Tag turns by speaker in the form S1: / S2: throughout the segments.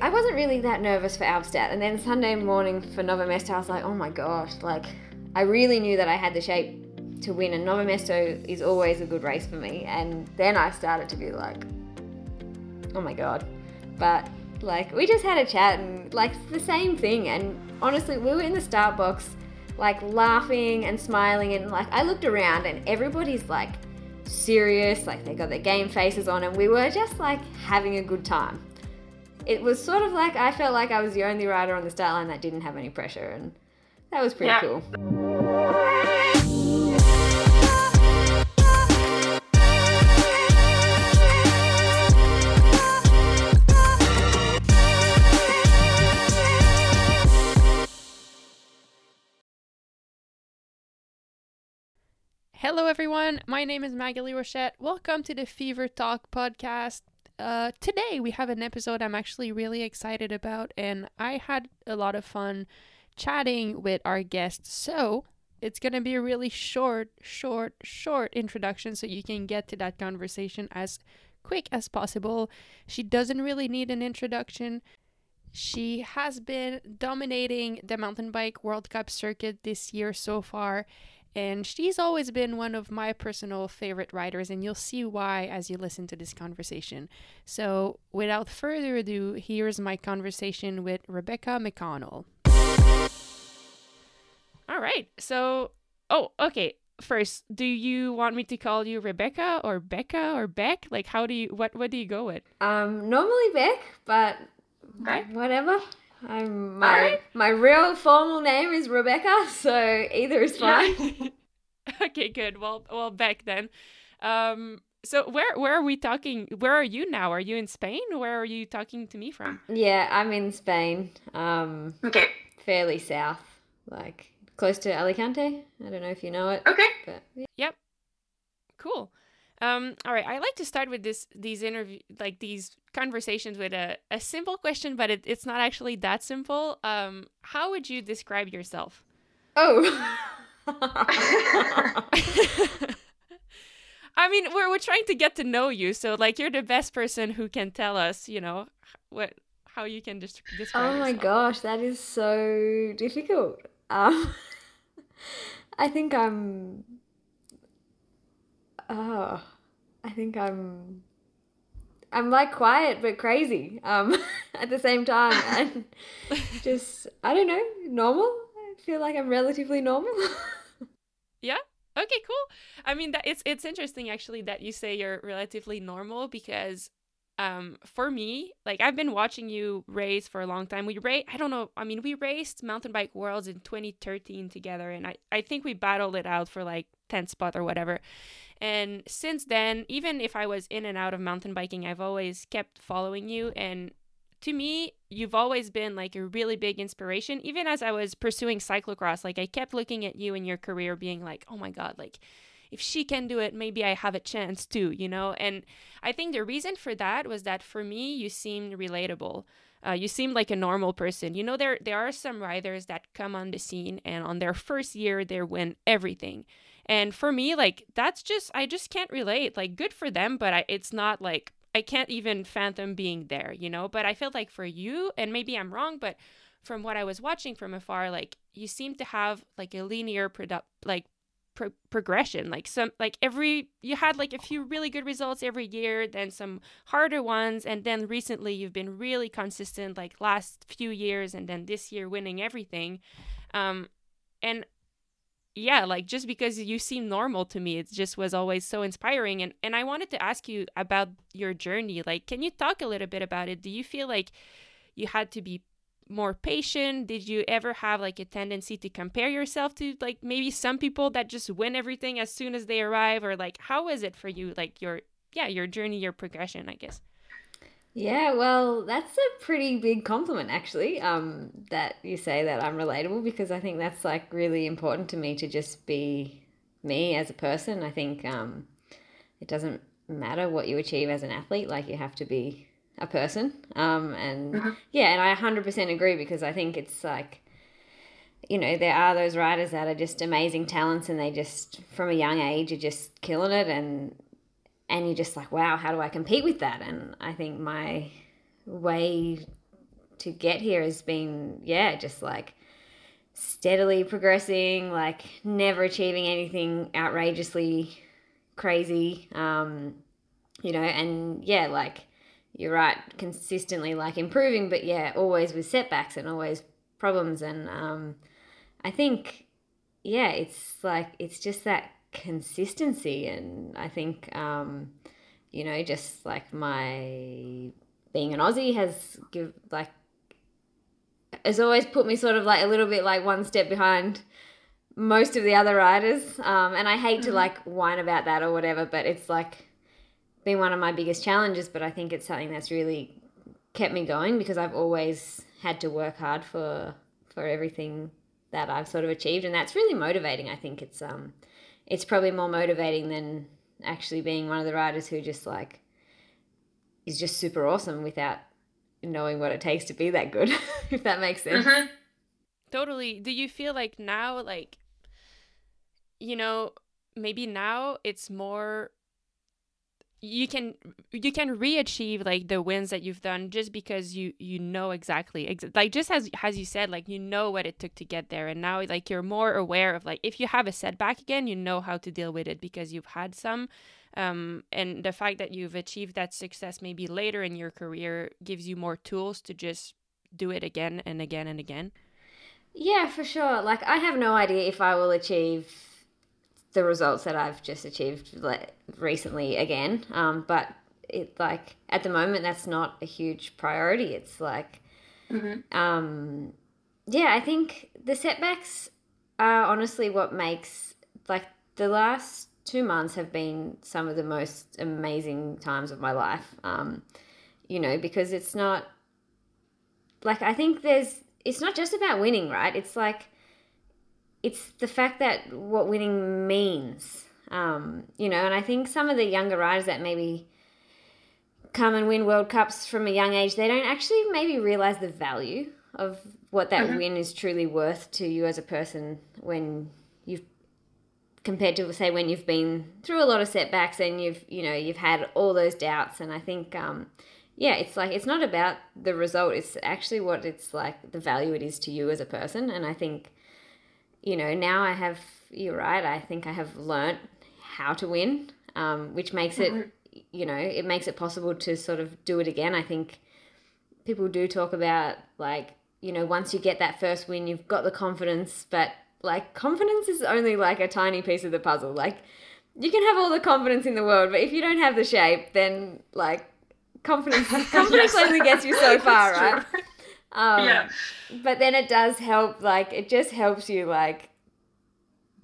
S1: I wasn't really that nervous for Albstadt. And then Sunday morning for Nove Mesto, I was like, oh my gosh, like I really knew that I had the shape to win. And Nove Mesto is always a good race for me. And then I started to be like, oh my god. But like we just had a chat and like it's the same thing. And honestly, we were in the start box like laughing and smiling and like I looked around and everybody's like serious, like they got their game faces on and we were just like having a good time. It was sort of like I felt like I was the only rider on the start line that didn't have any pressure and that was pretty yeah. cool.
S2: Hello, everyone. My name is Maghalie Rochette. Welcome to the Fever Talk podcast. Uh, today, we have an episode I'm actually really excited about, and I had a lot of fun chatting with our guest. So, it's going to be a really short, short, short introduction so you can get to that conversation as quick as possible. She doesn't really need an introduction. She has been dominating the mountain bike World Cup circuit this year so far and she's always been one of my personal favorite writers, and you'll see why as you listen to this conversation. So, without further ado, here's my conversation with Rebecca McConnell. All right. So, oh, okay. First, do you want me to call you Rebecca or Becca or Beck? Like, how do you what what do you go with?
S1: Um, normally Beck, but okay. whatever. I'm my right. my real formal name is Rebecca, so either is fine.
S2: Okay, good. Well, well, Beck then. Um, so where where are we talking? Where are you now? Are you in Spain? Where are you talking to me from?
S1: Yeah, I'm in Spain. Um,
S3: okay.
S1: Fairly south, like close to Alicante. I don't know if you know it.
S3: Okay.
S1: But,
S2: yeah. Yep. Cool. Um, all right, I like to start with this these interview like these conversations with a, a simple question, but it, it's not actually that simple. Um, how would you describe yourself?
S1: Oh.
S2: I mean, we're we're trying to get to know you, so like you're the best person who can tell us, you know, what how you can just describe.
S1: Oh my
S2: yourself.
S1: gosh, that is so difficult. Um, I think I'm oh, I think I'm I'm like quiet but crazy um, at the same time, and just I don't know, normal. I feel like I'm relatively normal.
S2: yeah. Okay. Cool. I mean, that it's it's interesting actually that you say you're relatively normal because um for me like i've been watching you race for a long time we race i don't know i mean we raced mountain bike worlds in 2013 together and i i think we battled it out for like 10th spot or whatever and since then, even if I was in and out of mountain biking, I've always kept following you. And to me, you've always been like a really big inspiration. Even as I was pursuing cyclocross, like I kept looking at you and your career, being like, oh my God, like if she can do it, maybe I have a chance too, you know? And I think the reason for that was that for me, you seemed relatable. Uh, you seemed like a normal person. You know, there there are some riders that come on the scene and on their first year they win everything. And for me, like that's just I just can't relate. Like good for them, but I, it's not like I can't even fathom being there, you know? But I feel like for you, and maybe I'm wrong, but from what I was watching from afar, like you seem to have like a linear product like pro- progression. Like some like every you had like a few really good results every year, then some harder ones, and then recently you've been really consistent like last few years and then this year winning everything. Um and yeah, like just because you seem normal to me, it just was always so inspiring. And and I wanted to ask you about your journey. Like, can you talk a little bit about it? Do you feel like you had to be more patient? Did you ever have like a tendency to compare yourself to like maybe some people that just win everything as soon as they arrive? Or like how was it for you? Like your yeah, your journey, your progression, I guess.
S1: Yeah, well, that's a pretty big compliment, actually, um, that you say that I'm relatable because I think that's like really important to me to just be me as a person. I think um, it doesn't matter what you achieve as an athlete, like you have to be a person. Um, and mm-hmm. yeah, and I 100% agree because I think it's like, you know, there are those riders that are just amazing talents and they just, from a young age, are just killing it. And and you're just like, wow, how do I compete with that? And I think my way to get here has been yeah, just like steadily progressing, like never achieving anything outrageously crazy. Um, you know, and yeah, like you're right, consistently like improving, but yeah, always with setbacks and always problems. And um, I think, yeah, it's like, it's just that consistency. And I think, um, you know, just like my being an Aussie has give like has always put me sort of like a little bit like one step behind most of the other riders. Um, and I hate mm-hmm. to like whine about that or whatever, but it's like been one of my biggest challenges. But I think it's something that's really kept me going because I've always had to work hard for for everything that I've sort of achieved, and that's really motivating. I think it's um, it's probably more motivating than actually being one of the riders who just like is just super awesome without knowing what it takes to be that good, if that makes sense. Mm-hmm.
S2: Totally. Do you feel like now, like, you know, maybe now it's more you can you can re-achieve like the wins that you've done just because you you know exactly ex- like just as as you said like you know what it took to get there. And now like you're more aware of like if you have a setback again you know how to deal with it because you've had some. Um, and the fact that you've achieved that success maybe later in your career gives you more tools to just do it again and again and again.
S1: Yeah for sure. Like i have no idea if i will achieve the results that i've just achieved recently again um, but it like at the moment that's not a huge priority it's like mm-hmm. um, yeah i think the setbacks are honestly what makes like the last two months have been some of the most amazing times of my life. Um, you know, because it's not like I think there's it's not just about winning, right? It's like it's the fact that what winning means. Um, you know, and I think some of the younger riders that maybe come and win World Cups from a young age, they don't actually maybe realize the value of what that mm-hmm. win is truly worth to you as a person when you've compared to say when you've been through a lot of setbacks and you've you know you've had all those doubts and i think um, yeah it's like it's not about the result it's actually what it's like the value it is to you as a person and i think you know now i have you're right i think i have learnt how to win um, which makes it mm-hmm. you know it makes it possible to sort of do it again i think people do talk about like you know once you get that first win you've got the confidence but like confidence is only like a tiny piece of the puzzle. Like you can have all the confidence in the world, but if you don't have the shape, then like confidence confidence yes. only gets you so far, right? Um, yeah. But then it does help. Like it just helps you like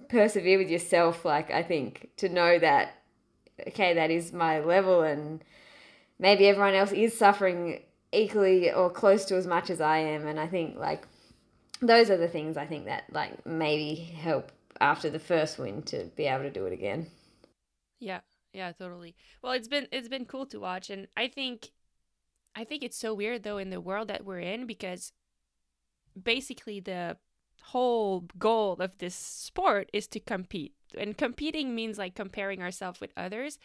S1: persevere with yourself. Like I think to know that okay, that is my level, and maybe everyone else is suffering equally or close to as much as I am. And I think like those are the things I think that like maybe help after the first win to be able to do it again.
S2: Yeah, yeah, totally. Well, it's been it's been cool to watch, and I think I think it's so weird though in the world that we're in because basically the whole goal of this sport is to compete, and competing means like comparing ourselves with others.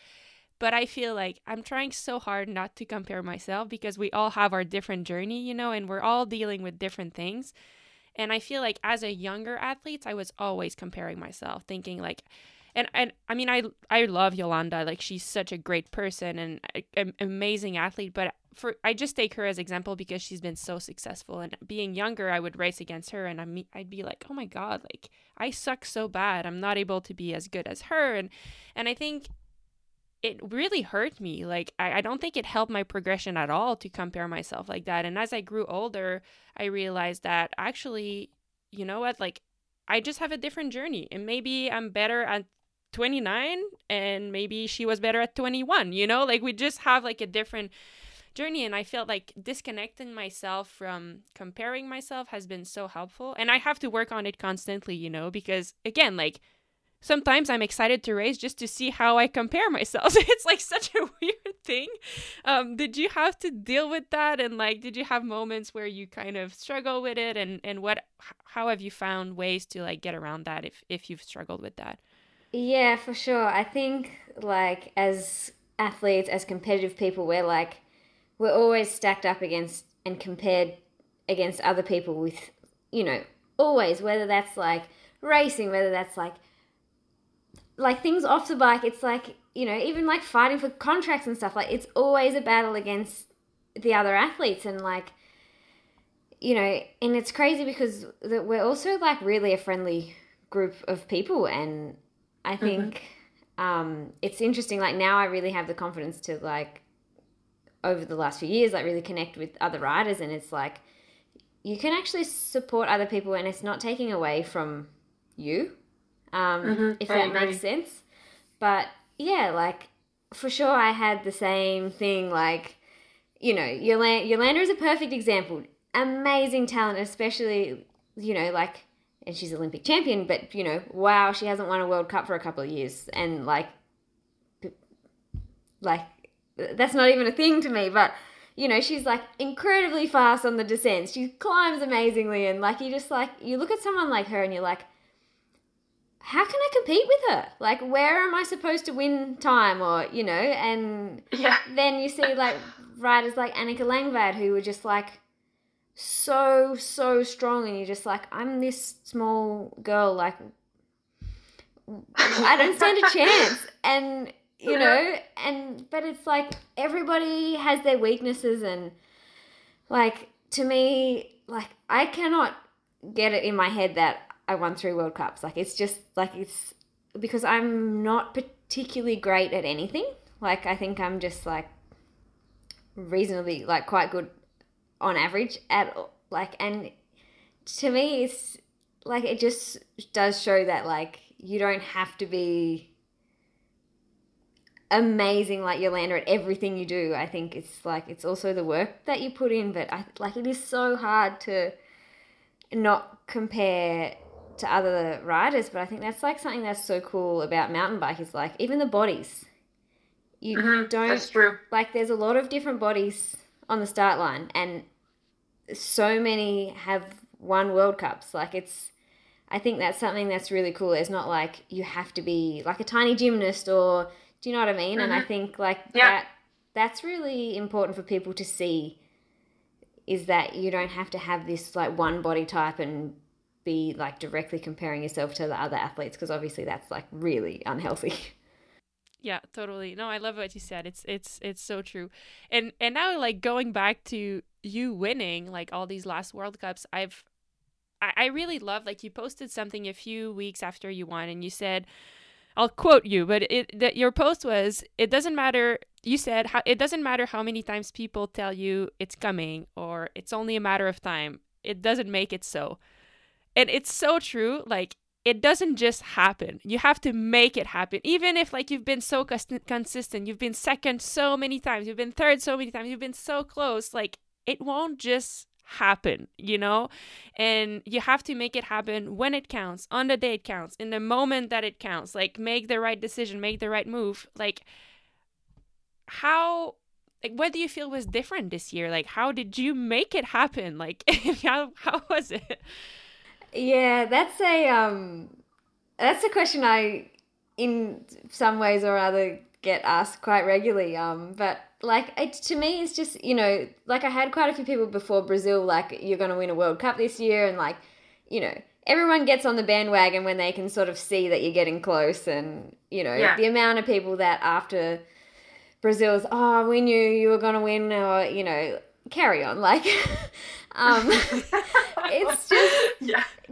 S2: But I feel like I'm trying so hard not to compare myself because we all have our different journey, you know, and we're all dealing with different things. And I feel like as a younger athlete, I was always comparing myself, thinking like, and and I mean, I I love Jolanda. Like she's such a great person and an amazing athlete. But for I just take her as example because she's been so successful. And being younger, I would race against her, and I I'd be like, oh my god, like I suck so bad. I'm not able to be as good as her. And and I think it really hurt me. Like, I, I don't think it helped my progression at all to compare myself like that. And as I grew older, I realized that actually, you know what? Like, I just have a different journey. And maybe I'm better at 29 and maybe she was better at 21, you know? Like, we just have like a different journey. And I felt like disconnecting myself from comparing myself has been so helpful. And I have to work on it constantly, you know, because again, like, sometimes I'm excited to race just to see how I compare myself. it's like such a weird thing. Um, did you have to deal with that? And like, did you have moments where you kind of struggle with it? And and what, how have you found ways to like get around that if if you've struggled with that?
S1: Yeah, for sure. I think like as athletes, as competitive people, we're like we're always stacked up against and compared against other people with, you know, always, whether that's like racing, whether that's like, like things off the bike, it's like, you know, even like fighting for contracts and stuff, like it's always a battle against the other athletes and like, you know, and it's crazy because that we're also like really a friendly group of people and I mm-hmm. think mm-hmm. um, it's interesting. Like now, I really have the confidence to like over the last few years, like really connect with other riders, and it's like you can actually support other people, and it's not taking away from you, um, mm-hmm. if that makes sense. But yeah, like for sure, I had the same thing. Like you know, Jolanda, Jolanda is a perfect example. Amazing talent, especially you know, like and she's Olympic champion, but you know, wow, she hasn't won a World Cup for a couple of years, and like, like that's not even a thing to me. But you know, she's like incredibly fast on the descents. She climbs amazingly, and like you just like you look at someone like her, and you're like, how can I compete with her? Like, where am I supposed to win time, or you know? And yeah. then you see like riders like Annika Langvad who were just like so so strong and you're just like i'm this small girl like i don't stand a chance. And you know and but it's like everybody has their weaknesses and like to me like i cannot get it in my head that i won three world cups. Like it's just like it's because i'm not particularly great at anything. Like i think i'm just like reasonably like quite good on average at like and to me it's like it just does show that like you don't have to be amazing like Jolanda at everything you do. I think it's like it's also the work that you put in, but I like it is so hard to not compare to other riders, but I think that's like something that's so cool about mountain bike is like even the bodies. You mm-hmm, don't that's true. like there's a lot of different bodies on the start line and so many have won World Cups. Like it's, I think that's something that's really cool. It's not like you have to be like a tiny gymnast or, do you know what I mean? Mm-hmm. And I mm-hmm. think like yeah. that, that's really important for people to see is that you don't have to have this like one body type and be like directly comparing yourself to the other athletes because obviously that's like really unhealthy.
S2: Yeah, totally. No, I love what you said. It's it's it's so true. And and now like going back to you winning like all these last World Cups, I've I, I really love like you posted something a few weeks after you won and you said I'll quote you, but it that your post was it doesn't matter you said how it doesn't matter how many times people tell you it's coming or it's only a matter of time. It doesn't make it so. And it's so true. Like it doesn't just happen. You have to make it happen. Even if like you've been so consistent, you've been second so many times, you've been third so many times, you've been so close, like it won't just happen, you know? And you have to make it happen when it counts, on the day it counts, in the moment that it counts. Like make the right decision, make the right move. Like how like what do you feel was different this year? Like how did you make it happen? Like how how was it?
S1: Yeah, that's a um, that's a question I, in some ways or other, get asked quite regularly. Um, but like it, to me, it's just you know, like I had quite a few people before Brazil, like you're going to win a World Cup this year, and like you know, everyone gets on the bandwagon when they can sort of see that you're getting close, and you know, yeah. the amount of people that after Brazil's, oh, we knew you were going to win, or you know, carry on, like. um, it's just yeah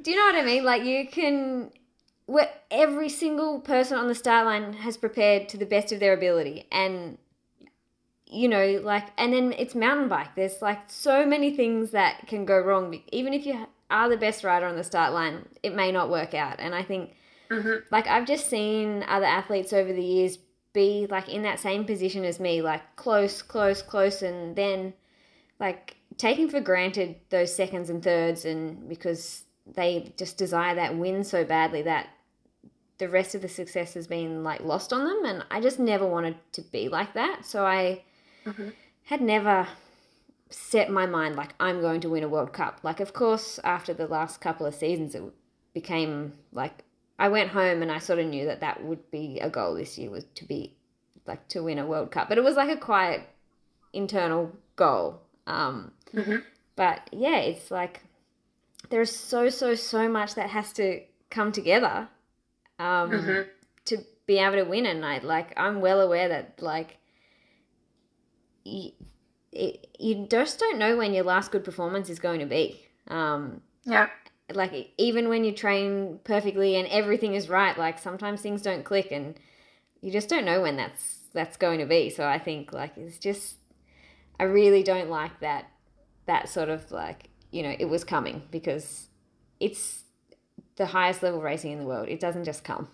S1: do you know what I mean? Like you can where every single person on the start line has prepared to the best of their ability and you know like and then it's mountain bike there's like so many things that can go wrong even if you are the best rider on the start line it may not work out and i think mm-hmm. like i've just seen other athletes over the years be like in that same position as me like close close close and then like taking for granted those seconds and thirds and because they just desire that win so badly that the rest of the success has been like lost on them and i just never wanted to be like that. So i mm-hmm. had never set my mind like i'm going to win a world cup. Like of course after the last couple of seasons it became like i went home and i sort of knew that that would be a goal this year was to be like to win a world cup. But it was like a quiet internal goal. Um, mm-hmm. but yeah, it's like there's so so so much that has to come together um, mm-hmm. to be able to win a night. Like I'm well aware that like you, it, you just don't know when your last good performance is going to be. Um,
S3: yeah.
S1: Like even when you train perfectly and everything is right, like sometimes things don't click and you just don't know when that's that's going to be. So I think like it's just I really don't like that that sort of like you know it was coming because it's the highest level racing in the world. It doesn't just come.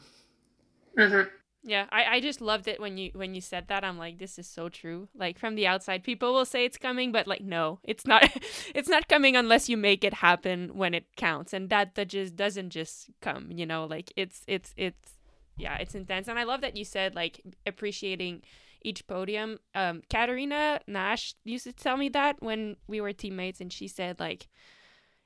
S3: Mm-hmm.
S2: Yeah, I, I just loved it when you when you said that. I'm like, this is so true. Like from the outside, people will say it's coming, but like, no, it's not. it's not coming unless you make it happen when it counts, and that that just doesn't just come. You know, like it's it's it's yeah, it's intense. And I love that you said like appreciating each podium. Um, Katerina Nash used to tell me that when we were teammates, and she said like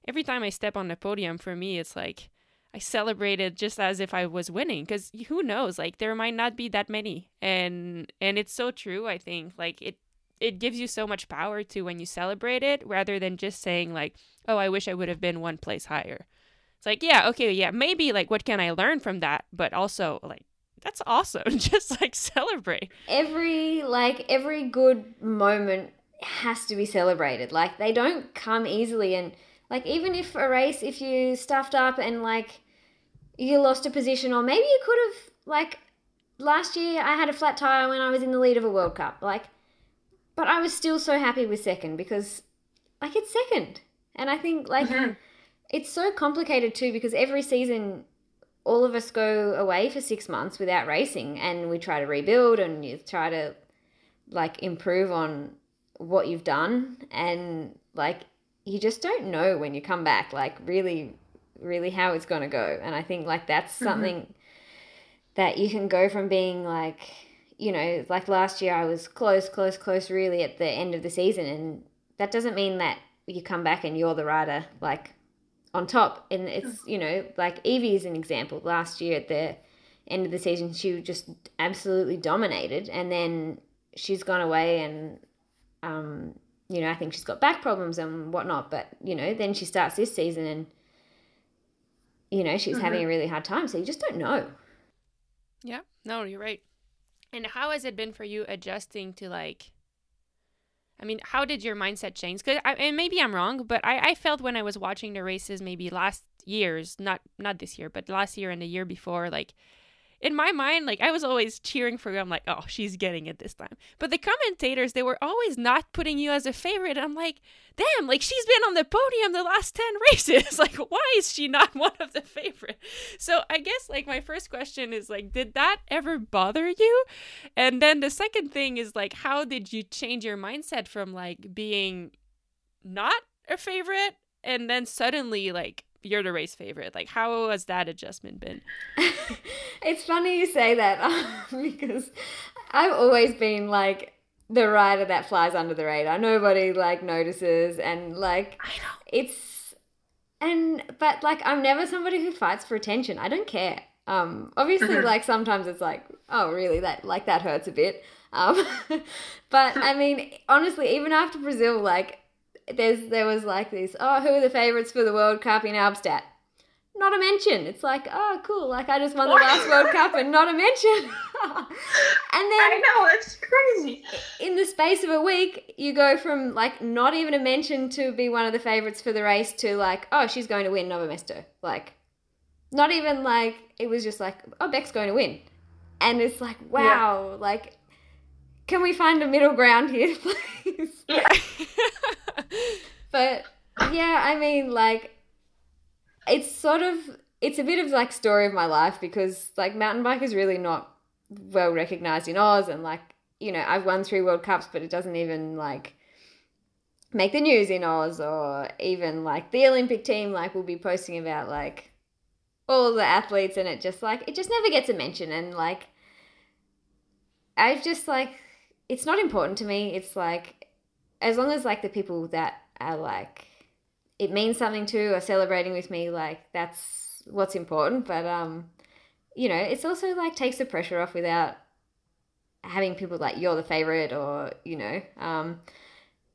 S2: every time I step on the podium, for me, it's like I celebrated just as if I was winning because who knows? Like there might not be that many. And and it's so true I think. Like it it gives you so much power to when you celebrate it rather than just saying like oh I wish I would have been one place higher. It's like yeah okay yeah maybe like what can I learn from that? But also like that's awesome just like celebrate
S1: every like every good moment has to be celebrated like they don't come easily and like even if a race if you stuffed up and like you lost a position, or maybe you could have, like, last year I had a flat tire when I was in the lead of a World Cup. Like, but I was still so happy with second because, like, it's second. And I think, like, mm-hmm. it's so complicated too because every season all of us go away for six months without racing and we try to rebuild and you try to like improve on what you've done and like you just don't know when you come back like really really how it's going to go. And I think like that's mm-hmm. something that you can go from being like, you know, like last year I was close, close, close really at the end of the season. And that doesn't mean that you come back and you're the rider like on top. And it's, you know, like Evie is an example. Last year at the end of the season, she just absolutely dominated. And then she's gone away and, um, you know, I think she's got back problems and whatnot. But, you know, then she starts this season and you know, she's mm-hmm. having a really hard time. So you just don't know.
S2: Yeah, no, you're right. And how has it been for you adjusting to like, I mean, how did your mindset change? Because and maybe I'm wrong, but I, I felt when I was watching the races, maybe last years, not not this year, but last year and the year before, like in my mind, like I was always cheering for you. I'm like, oh, she's getting it this time. But the commentators, they were always not putting you as a favorite. I'm like, damn, like she's been on the podium the last 10 races. like, why is she not one of the favorite? So I guess like my first question is like, did that ever bother you? And then the second thing is like, how did you change your mindset from like being not a favorite and then suddenly like you're the race favorite. Like, how has that adjustment been?
S1: it's funny you say that because I've always been like the rider that flies under the radar. Nobody like notices, and like
S2: I know
S1: it's and but like I'm never somebody who fights for attention. I don't care. Um, obviously, mm-hmm. like sometimes it's like, oh, really? That like that hurts a bit. Um, but I mean, honestly, even after Brazil, like there's there was like this, oh, who are the favorites for the World Cup in Albstadt? Not a mention. It's like, oh, cool. Like I just won the last World Cup and not a mention. and then
S3: I know it's crazy.
S1: In the space of a week, you go from like not even a mention to be one of the favorites for the race to like, oh, she's going to win Nove Mesto. Like, not even like it was just like, oh, Beck's going to win, and it's like, wow, yeah. like can we find a middle ground here, please?
S3: Yeah.
S1: but yeah, I mean, like, it's sort of it's a bit of like story of my life because like mountain bike is really not well recognized in Oz, and like you know I've won three World Cups, but it doesn't even like make the news in Oz, or even like the Olympic team like will be posting about like all the athletes, and it just like it just never gets a mention, and like I've just like it's not important to me. It's like as long as like the people that are like it means something to are celebrating with me, like that's what's important. But um, you know, it's also like takes the pressure off without having people like you're the favorite or you know. Um,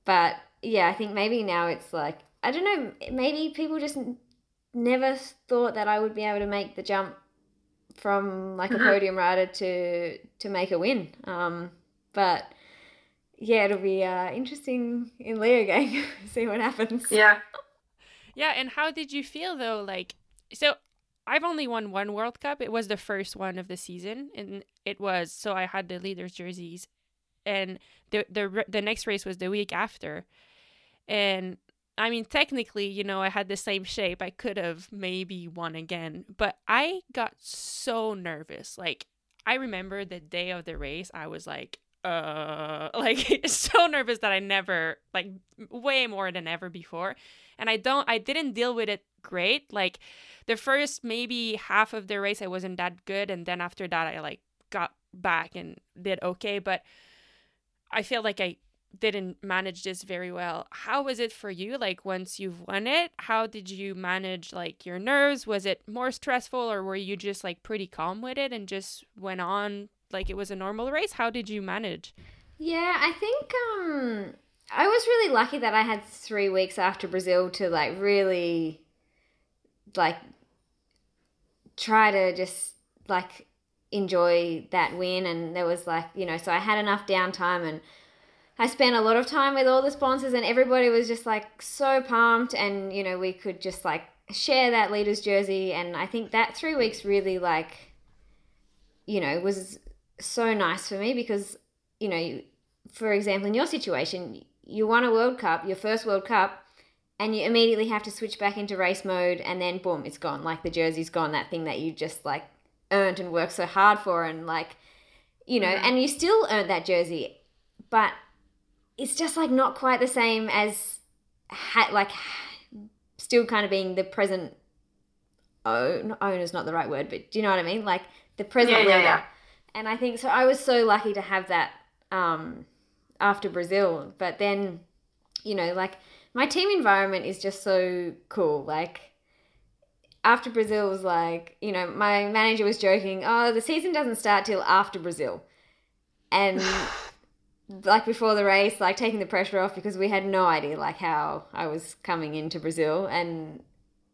S1: but yeah, I think maybe now it's like I don't know. Maybe people just never thought that I would be able to make the jump from like a
S3: Mhm.
S1: podium rider to to make a win. Um, but yeah, it'll be uh, interesting in Leogang. See what happens.
S3: Yeah.
S2: Yeah, and how did you feel though? Like, so I've only won one World Cup. It was the first one of the season, and it was so I had the leaders' jerseys, and the the the next race was the week after, and I mean technically, you know, I had the same shape. I could have maybe won again, but I got so nervous. Like I remember the day of the race, I was like. Uh, like so nervous that I never like way more than ever before and I don't I didn't deal with it great. Like the first maybe half of the race I wasn't that good and then after that I like got back and did okay, but I feel like I didn't manage this very well. How was it for you like once you've won it? How did you manage like your nerves? Was it more stressful or were you just like pretty calm with it and just went on like it was a normal race? How did you manage?
S1: Yeah, I think um I was really lucky that I had three weeks after Brazil to like really like try to just like enjoy that win and there was like, you know, so I had enough downtime and I spent a lot of time with all the sponsors and everybody was just like so pumped and you know, we could just like share that leader's jersey and I think that 3 weeks really like you know, was so nice for me because you know, you, for example, in your situation, you won a World Cup, your first World Cup, and you immediately have to switch back into race mode, and then boom, it's gone. Like the jersey's gone, that thing that you just like earned and worked so hard for, and like, you know,
S3: Mhm.
S1: and you still earned that jersey, but it's just like not quite the same as ha- like still kind of being the present own own is not the right word, but do you know what I mean? Like the present
S3: Yeah, yeah,
S1: leader.
S3: yeah.
S1: And I think so. I was so lucky to have that um, after Brazil. But then, you know, like my team environment is just so cool. Like after Brazil was like, you know, my manager was joking, oh, the season doesn't start till after Brazil. And like before the race, like taking the pressure off because we had no idea like how I was coming into Brazil. And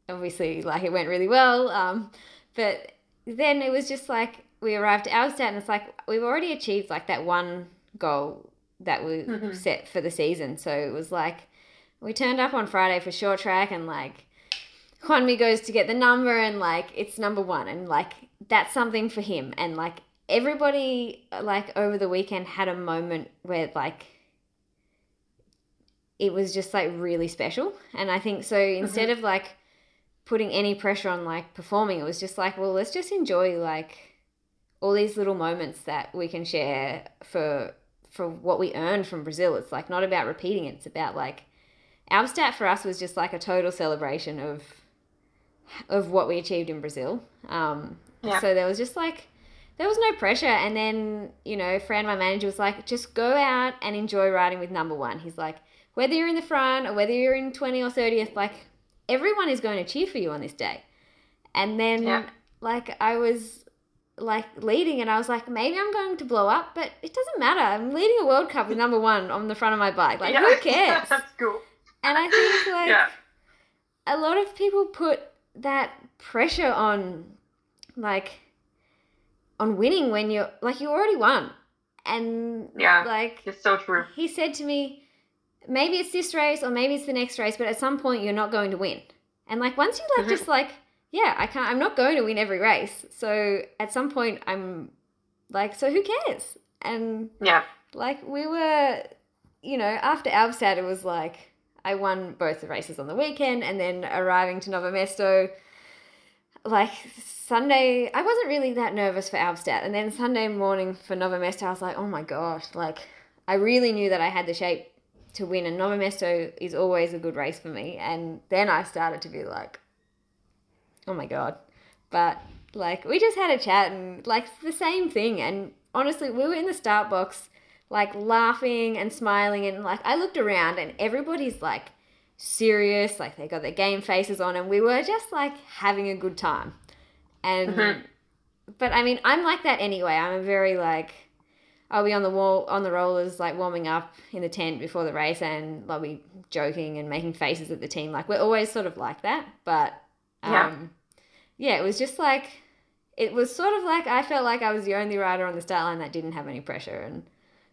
S1: obviously, like it went really well. Um, but then it was just like we arrived at Albstadt and it's like we've already achieved like that one goal that we
S3: Mhm.
S1: set for the season. So it was like we turned up on Friday for short track and like Juanmi goes to get the number and like it's number one and like that's something for him and like everybody like over the weekend had a moment where like it was just like really special and I think so instead of like putting any pressure on like performing it was just like well let's just enjoy like all these little moments that we can share for for what we earned from Brazil. It's like not about repeating it. It's about like our Albstadt for us was just like a total celebration of of what we achieved in Brazil. Um,
S3: Yeah.
S1: So there was just like there was no pressure. And then you know, Fran, my manager, was like, just go out and enjoy riding with number one. He's like, whether you're in the front or whether you're in twenty or thirtieth, like everyone is going to cheer for you on this day. And then
S3: Yeah.
S1: like I was like leading and I was like, maybe I'm going to blow up, but it doesn't matter. I'm leading a World Cup with number one on the front of my bike. Like,
S3: Yeah.
S1: who cares?
S3: That's cool.
S1: And I think like
S3: Yeah.
S1: a lot of people put that pressure on like on winning when you're like you already won. And
S3: Yeah.
S1: like
S3: It's so true.
S1: he said to me, maybe it's this race or maybe it's the next race, but at some point you're not going to win. And like once you like
S3: Mhm.
S1: just like, yeah, I can't I'm not going to win every race. So at some point I'm like, so who cares? And
S3: Yeah.
S1: like we were you know, after Albstadt it was like I won both the races on the weekend and then arriving to Nove Mesto like Sunday I wasn't really that nervous for Albstadt and then Sunday morning for Nove Mesto I was like, "Oh my gosh, like I really knew that I had the shape to win and Nove Mesto is always a good race for me." And then I started to be like, "Oh my god." But like we just had a chat and like the same thing and honestly, we were in the start box like laughing and smiling and like I looked around and everybody's like serious, like they got their game faces on and we were just like having a good time. And
S3: Mhm.
S1: but I mean, I'm like that anyway. I'm a very like I'll be on the wall on the rollers like warming up in the tent before the race and I'll be joking and making faces at the team. Like we're always sort of like that. But um
S3: Yeah.
S1: yeah, it was just like it was sort of like I felt like I was the only rider on the start line that didn't have any pressure and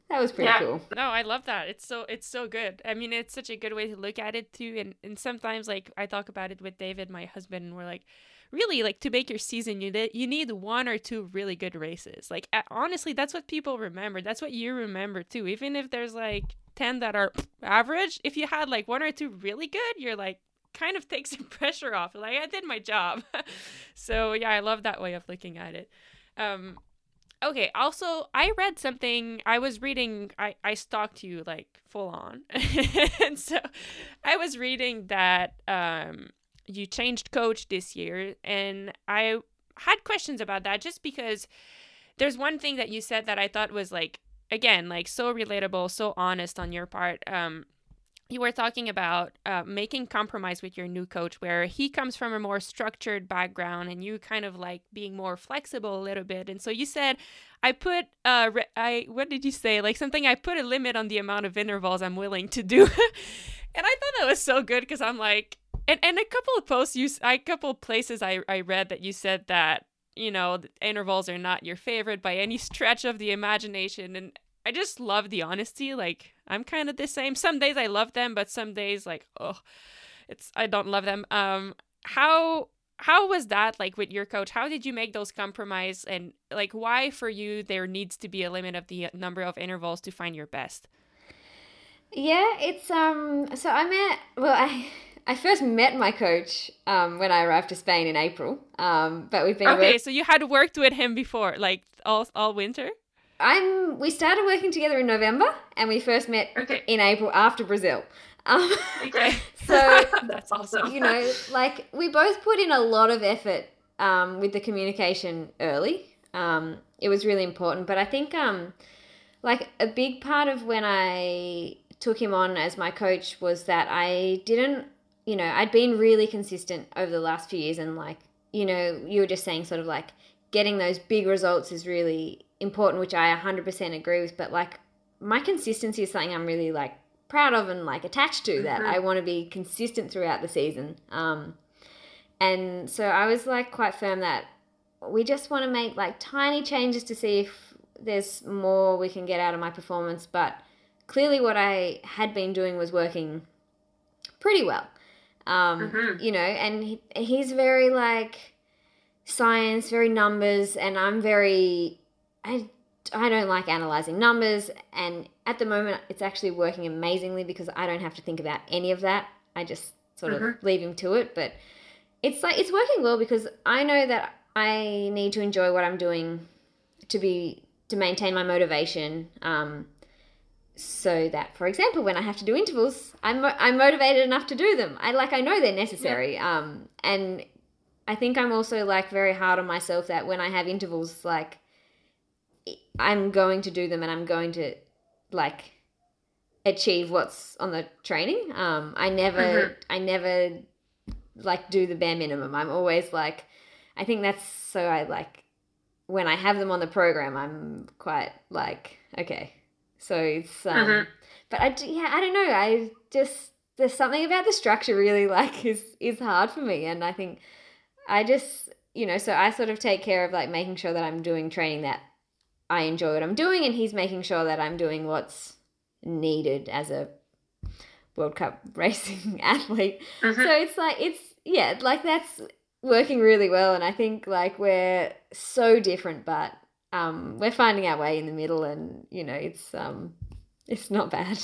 S1: that was pretty
S3: Yeah.
S1: cool.
S2: No, I love that. It's so it's so good. I mean, it's such a good way to look at it too. And and sometimes like I talk about it with David, my husband, and we're like, really like to make your season, you need you need one or two really good races. Like honestly, that's what people remember. That's what you remember too. Even if there's like ten that are average, if you had like one or two really good, you're like kind of takes some pressure off. Like I did my job. so yeah, I love that way of looking at it. Um, okay also i read something i was reading i i stalked you like full on and so i was reading that um you changed coach this year and i had questions about that just because there's one thing that you said that i thought was like again like so relatable so honest on your part um you were talking about uh, making compromise with your new coach where he comes from a more structured background and you kind of like being more flexible a little bit. And so you said i put uh i what did you say? Like something i put a limit on the amount of intervals i'm willing to do. And i thought that was so good because i'm like and, and a couple of posts you a couple places I, I read that you said that you know intervals are not your favorite by any stretch of the imagination. And I just love the honesty. Like I'm kind of the same. Some days I love them, but some days like oh, it's I don't love them. Um, how how was that like with your coach? How did you make those compromise and like why for you there needs to be a limit of the number of intervals to find your best?
S1: Yeah, it's um. So I met. Well, I I first met my coach um when I arrived to Spain in April. Um, but we've been
S2: Okay,
S1: work-
S2: so you had worked with him before, like all all winter.
S1: I'm. We started working together in November, and we first met
S3: Okay.
S1: in April after Brazil. Um,
S3: Okay.
S1: so
S2: That's awesome.
S1: you know, like we both put in a lot of effort um, with the communication early. Um, it was really important, but I think um, like a big part of when I took him on as my coach was that I didn't, you know, I'd been really consistent over the last few years, and like you know, you were just saying, sort of like getting those big results is really important, which I 100% agree with. But like my consistency is something I'm really like proud of and like attached to that
S3: Mhm.
S1: I want to be consistent throughout the season. Um, and so I was like quite firm that we just want to make like tiny changes to see if there's more we can get out of my performance. But clearly, what I had been doing was working pretty well. Um,
S3: Mhm.
S1: You know, and he, he's very like science, very numbers, and I'm very I I don't like analyzing numbers, and at the moment, it's actually working amazingly because I don't have to think about any of that. I just sort of leave him to it. But it's like it's working well because I know that I need to enjoy what I'm doing to be to maintain my motivation. Um, so that, for example, when I have to do intervals, I'm I'm motivated enough to do them. I like I know they're necessary. Um, and I think I'm also like very hard on myself that when I have intervals, like I'm going to do them and I'm going to like achieve what's on the training. Um, I never,
S3: Mhm.
S1: I never like do the bare minimum. I'm always like, I think that's so I like when I have them on the program, I'm quite like, okay. So it's, um,
S3: Mhm.
S1: but I, yeah, I don't know. I just, there's something about the structure really like is, is hard for me. And I think I just, you know, so I sort of take care of like making sure that I'm doing training that I enjoy what I'm doing, and he's making sure that I'm doing what's needed as a World Cup racing athlete.
S3: Mhm.
S1: So it's like it's yeah, like that's working really well, and I think like we're so different, but um, we're finding our way in the middle, and you know, it's um, it's not bad.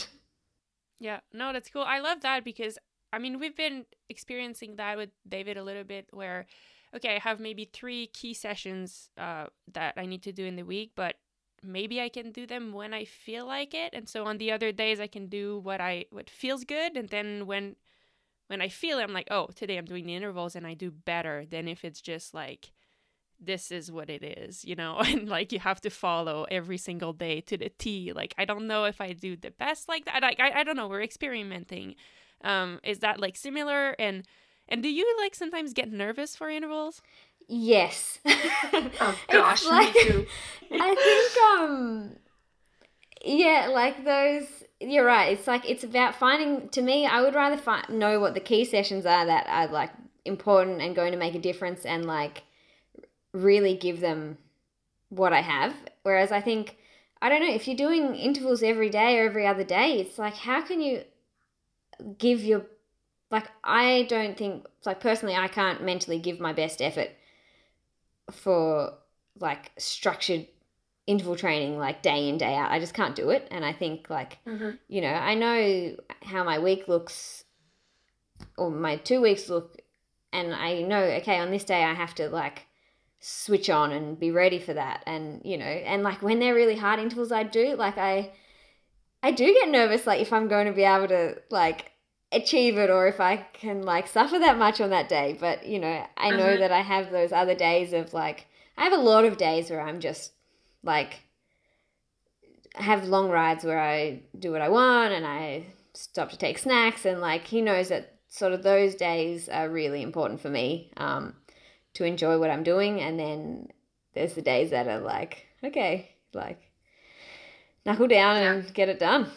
S2: Yeah, no, that's cool. I love that because I mean we've been experiencing that with David a little bit where okay, I have maybe three key sessions uh that I need to do in the week, but maybe I can do them when I feel like it. And so on the other days I can do what I what feels good and then when when I feel it, I'm like, oh, today I'm doing the intervals and I do better than if it's just like this is what it is, you know, and like you have to follow every single day to the T. Like I don't know if I do the best like that. Like I, I don't know. We're experimenting. Um, is that like similar? And and do you like sometimes get nervous for intervals?
S1: Yes.
S3: Oh gosh,
S1: like-
S3: me too.
S1: I think um yeah, like those. You're right. It's like it's about finding. To me, I would rather find know what the key sessions are that are like important and going to make a difference, and like really give them what I have. Whereas I think I don't know if you're doing intervals every day or every other day, it's like how can you give your like I don't think like personally I can't mentally give my best effort for like structured interval training like day in day out. I just can't do it. And i think like
S3: Mm-hmm.
S1: you know i know how my week looks or my two weeks look. And i know okay on this day i have to like switch on and be ready for that. And you know and like when they're really hard intervals i do. Like i i do get nervous like if i'm going to be able to like achieve it or if i can like suffer that much on that day but you know i know
S3: Mhm.
S1: that i have those other days of like i have a lot of days where i'm just like have long rides where I do what I want and I stop to take snacks and like he knows that sort of those days are really important for me um, to enjoy what I'm doing and then there's the days that are like okay like knuckle down and get it done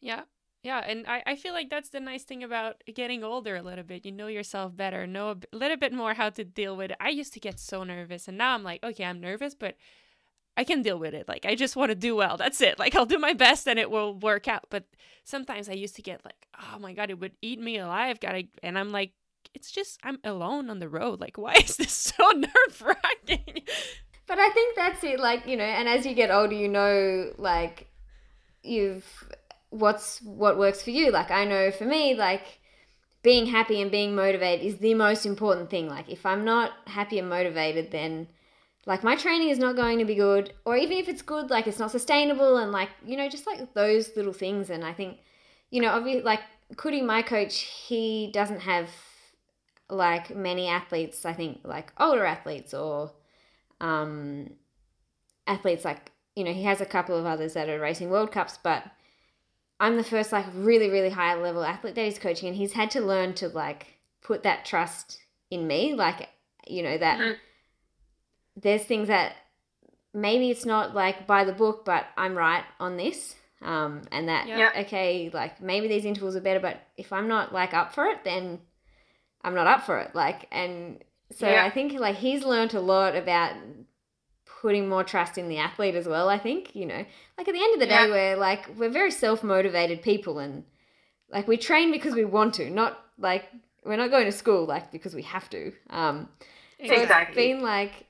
S2: Yeah. Yeah, and I, I feel like that's the nice thing about getting older a little bit. You know yourself better, know a b- little bit more how to deal with it. I used to get so nervous, and now I'm like, okay, I'm nervous, but I can deal with it. Like, I just want to do well. That's it. Like, I'll do my best and it will work out. But sometimes I used to get like, oh my God, it would eat me alive. Gotta, and I'm like, it's just, I'm alone on the road. Like, why is this so nerve wracking?
S1: But I think that's it. Like you know, and as you get older, you know, like you've what's what works for you. Like I know for me, like being happy and being motivated is the most important thing. Like if I'm not happy and motivated, then like my training is not going to be good, or even if it's good, like it's not sustainable, and like you know, just like those little things. And I think, you know, obviously, like Kudi, my coach, he doesn't have like many athletes. I think like older athletes or um, athletes like you know he has a couple of others that are racing world cups but i'm the first like really really high level athlete that he's coaching and he's had to learn to like put that trust in me like you know that
S3: Mhm.
S1: there's things that maybe it's not like by the book but i'm right on this um, and that.
S2: Yeah.
S1: okay like maybe these intervals are better but if i'm not like up for it then i'm not up for it like and so
S3: Yeah.
S1: i think like he's learned a lot about putting more trust in the athlete as well i think you know. Like at the end of the day we're like we're very self-motivated people and like we train because we want to not like we're not going to school like because we have to. Um so
S3: Exactly.
S1: it's been like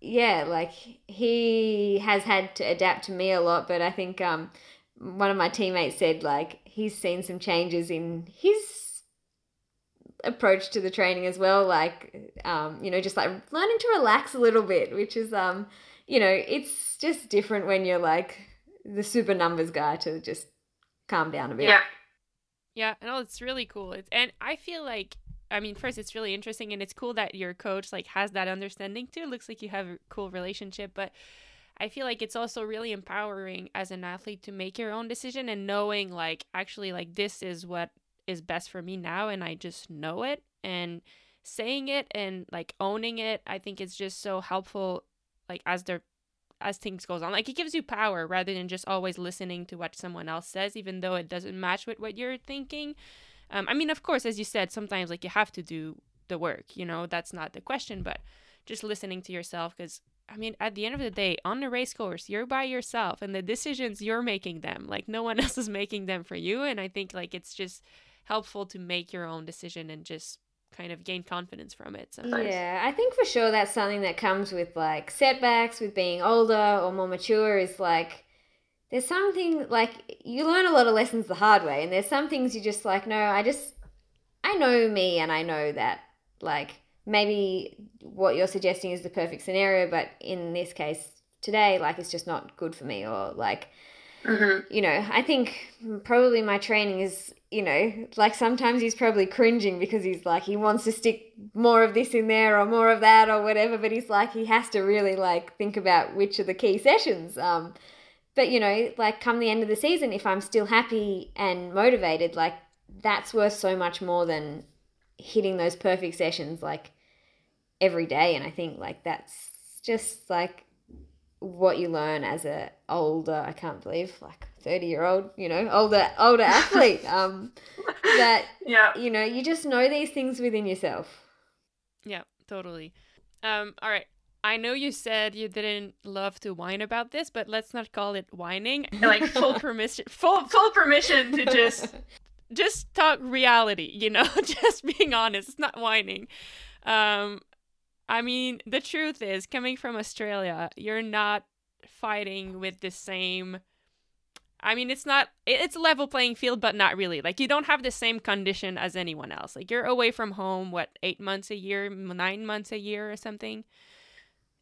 S1: yeah like he has had to adapt to me a lot but i think um one of my teammates said like he's seen some changes in his approach to the training as well like um you know just like learning to relax a little bit which is um you know it's just different when you're like the super numbers guy to just calm down a bit
S3: Yeah.
S2: Yeah, no, it's really cool. It's and I feel like I mean, first it's really interesting and it's cool that your coach like has that understanding too. It looks like you have a cool relationship, but I feel like it's also really empowering as an athlete to make your own decision and knowing like actually like this is what is best for me now and I just know it and saying it and like owning it, I think it's just so helpful like as they're as things goes on. Like it gives you power rather than just always listening to what someone else says even though it doesn't match with what you're thinking. Um, i mean of course as you said sometimes like you have to do the work you know that's not the question but just listening to yourself because i mean at the end of the day on the race course you're by yourself and the decisions you're making them like no one else is making them for you and i think like it's just helpful to make your own decision and just kind of gain confidence from it sometimes.
S1: Yeah, I think for sure that's something that comes with like setbacks, with being older or more mature. Is like there's something like you learn a lot of lessons the hard way, and there's some things you just like, no, I just I know me, and I know that like maybe what you're suggesting is the perfect scenario, but in this case today, like it's just not good for me, or like
S3: Mm-hmm.
S1: you know, I think probably my training is, you know, like sometimes he's probably cringing because he's like, he wants to stick more of this in there or more of that or whatever, but he's like, he has to really like think about which are the key sessions. Um, but, you know, like come the end of the season, if I'm still happy and motivated, like that's worth so much more than hitting those perfect sessions like every day. And I think like that's just like, what you learn as a older I can't believe like 30 year old you know older older athlete um that
S3: Yeah.
S1: you know you just know these things within yourself
S2: Yeah, totally. Um, all right. I know you said you didn't love to whine about this, but let's not call it whining.
S3: Like
S2: full
S3: full
S2: permission.
S3: full full permission to just
S2: Just talk reality, you know, just being honest. It's not whining. Um, I mean, the truth is, coming from Australia, you're not fighting with the same. I mean, it's not. It's a level playing field, but not really. Like you don't have the same condition as anyone else. Like you're away from home, what eight months a year, nine months a year, or something.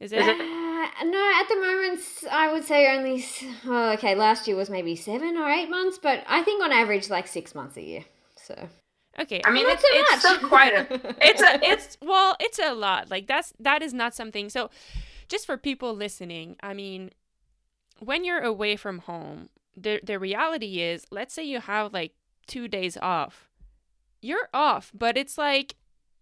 S2: Is it-
S1: Uh, no, at the moment, I would say only. s- Oh, okay, last year was maybe seven or eight months, but I think on average, like six months a year. So
S2: Okay.
S3: I mean
S1: not
S3: it's,
S1: so
S3: it's
S1: much.
S3: still quite a it's a
S2: it's well it's a lot like that's that is not something so just for people listening i mean when you're away from home the the reality is let's say you have like 2 days off. You're off but it's like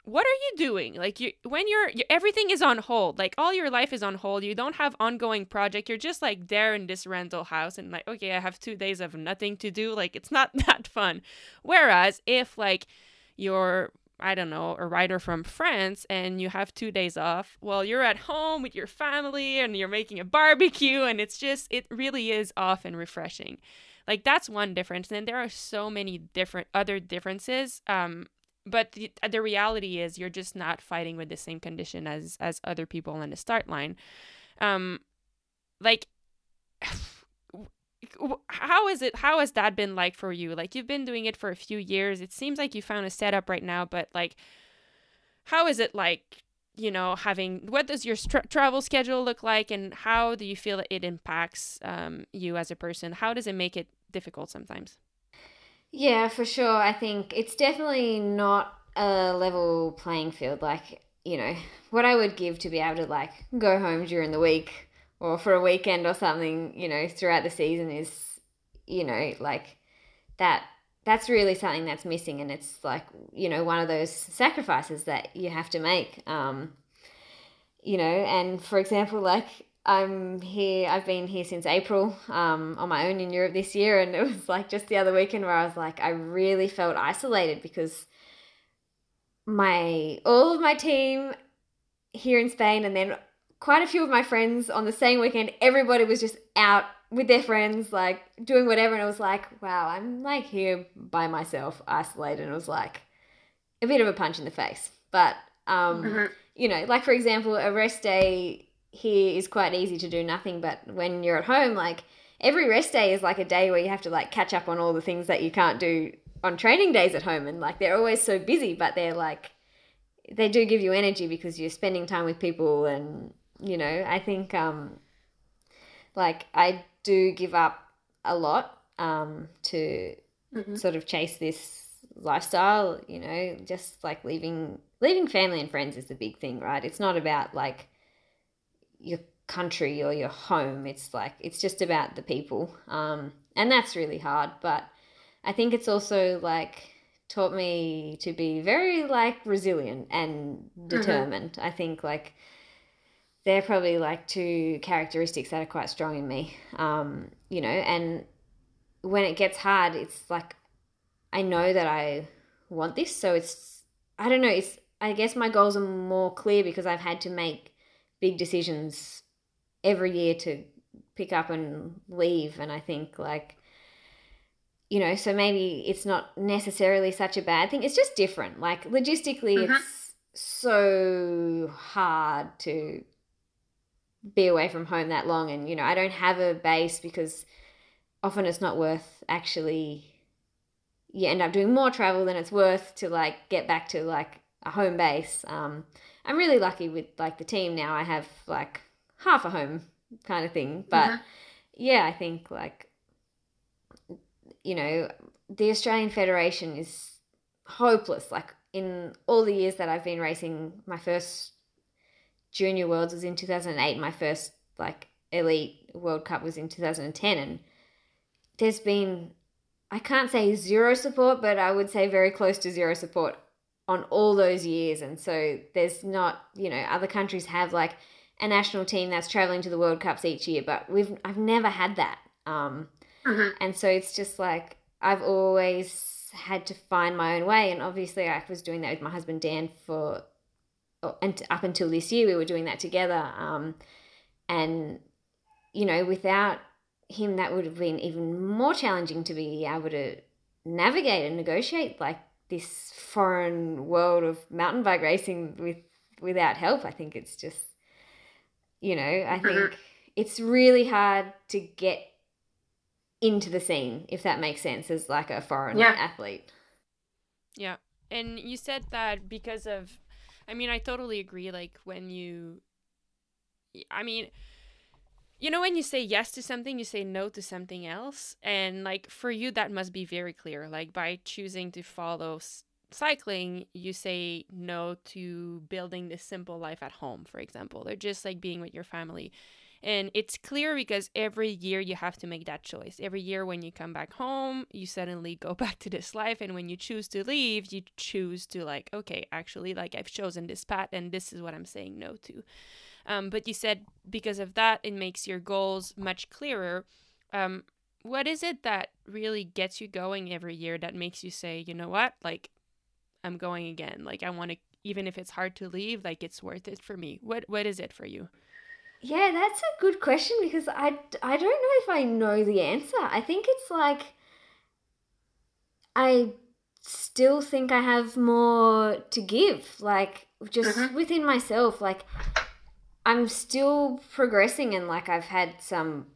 S2: what are you doing? Like you when you're you, everything is on hold like all your life is on hold. You don't have ongoing project. You're just like there in this rental house and like okay i have 2 days of nothing to do. Like it's not that fun. Whereas if like you're I don't know, a writer from France and you have two days off. Well, you're at home with your family and you're making a barbecue, and it's just, it really is often refreshing. Like, that's one difference. And there are so many different other differences. Um, but the, the reality is you're just not fighting with the same condition as as other people on the start line um like how is it how has that been like for you like you've been doing it for a few years it seems like you found a setup right now but like how is it like you know having what does your tra- travel schedule look like and how do you feel that it impacts um, you as a person how does it make it difficult sometimes
S1: Yeah, for sure. I think it's definitely not a level playing field. Like, you know, what I would give to be able to like go home during the week or for a weekend or something, you know, throughout the season is, you know, like that that's really something that's missing and it's like, you know, one of those sacrifices that you have to make. Um, you know, and for example, like I'm here, I've been here since April um, on my own in Europe this year, and it was like just the other weekend where I was like, I really felt isolated because my all of my team here in Spain, and then quite a few of my friends on the same weekend, everybody was just out with their friends, like doing whatever, and I was like, wow, I'm like here by myself, isolated, and it was like a bit of a punch in the face, but um,
S3: Mhm.
S1: you know, like for example, a rest day here is quite easy to do nothing, but when you're at home, like every rest day is like a day where you have to like catch up on all the things that you can't do on training days at home, and like they're always so busy, but they're like they do give you energy because you're spending time with people, and you know, I think um like I do give up a lot um to
S3: Mhm.
S1: sort of chase this lifestyle you know just like leaving leaving family and friends is the big thing right? It's not about like your country or your home. It's like it's just about the people um and that's really hard but i think it's also like taught me to be very like resilient and determined. I think like they're probably like two characteristics that are quite strong in me um you know and when it gets hard it's like I know that I want this, so it's I don't know, it's I guess my goals are more clear because I've had to make big decisions every year to pick up and leave and I think like you know, so maybe it's not necessarily such a bad thing. It's just different. Like logistically
S3: Mhm.
S1: it's so hard to be away from home that long and you know, I don't have a base because often it's not worth actually you end up doing more travel than it's worth to like get back to like a home base. Um, I'm really lucky with like the team now. I have like half a home kind of thing, but
S3: Mhm.
S1: yeah, I think like you know the Australian Federation is hopeless. Like in all the years that I've been racing, my first junior worlds was in 2008. My first like elite World Cup was in 2010, and there's been I can't say zero support, but I would say very close to zero support on all those years. And so there's not, you know, other countries have like a national team that's traveling to the World Cups each year, but we've I've never had that. Um,
S3: Mhm.
S1: and so it's just like I've always had to find my own way, and obviously I was doing that with my husband Dan for, and up until this year we were doing that together. Um, and you know, without him, that would have been even more challenging to be able to navigate and negotiate like this foreign world of mountain bike racing with without help. I think it's just, you know, I think
S3: Mhm.
S1: it's really hard to get into the scene, if that makes sense, as like a foreign
S3: Yeah.
S1: athlete.
S2: Yeah. And you said that because of I mean, I totally agree like when you I mean, you know when you say yes to something, you say no to something else, and like for you that must be very clear. Like by choosing to follow cycling, you say no to building this simple life at home, for example, or just like being with your family. And it's clear because every year you have to make that choice. Every year when you come back home, you suddenly go back to this life. And when you choose to leave, you choose to, like, okay, actually, like, I've chosen this path and this is what I'm saying no to. Um, but you said because of that, it makes your goals much clearer. Um, what is it that really gets you going every year that makes you say, you know what, like, I'm going again. Like, I want to, even if it's hard to leave, like, it's worth it for me. What What is it for you?
S1: Yeah, that's a good question because I, I don't know if I know the answer. I think it's like I still think I have more to give, like just
S3: Mhm.
S1: within myself. Like I'm still progressing, and like I've had some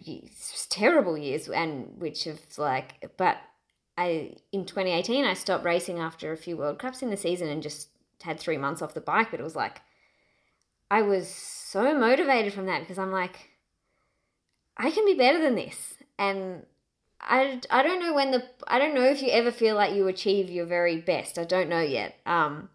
S1: ye- terrible years, and which have like, but I in 2018 I stopped racing after a few World Cups in the season and just had three months off the bike. But it was like I was so motivated from that because I'm like, I can be better than this. And I, I don't know when the, I don't know if you ever feel like you achieve your very best. I don't know yet. Um,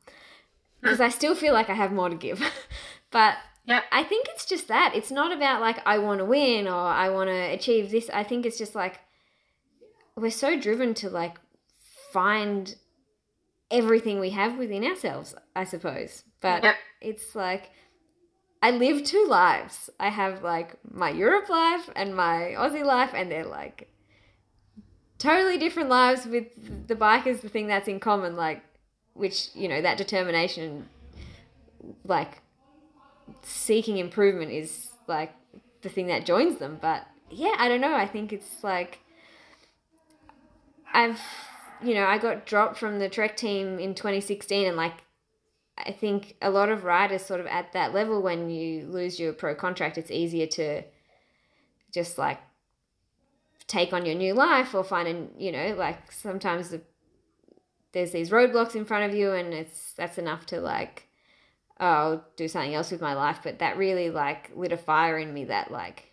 S1: because I still feel like I have more to give. but
S3: Yeah.
S1: I think it's just that. It's not about like, I want to win or I want to achieve this. I think it's just like, we're so driven to like find everything we have within ourselves, I suppose. But
S3: Yep.
S1: it's like I live two lives. I have like my Europe life and my Aussie life, and they're like totally different lives. With the bike is the thing that's in common, like which you know that determination, like seeking improvement is like the thing that joins them. But yeah, I don't know. I think it's like I've you know I got dropped from the Trek team in 2016, and like I think a lot of riders sort of at that level when you lose your pro contract, it's easier to just like take on your new life or find a you know like sometimes the, there's these roadblocks in front of you and it's that's enough to like oh I'll do something else with my life. But that really like lit a fire in me that like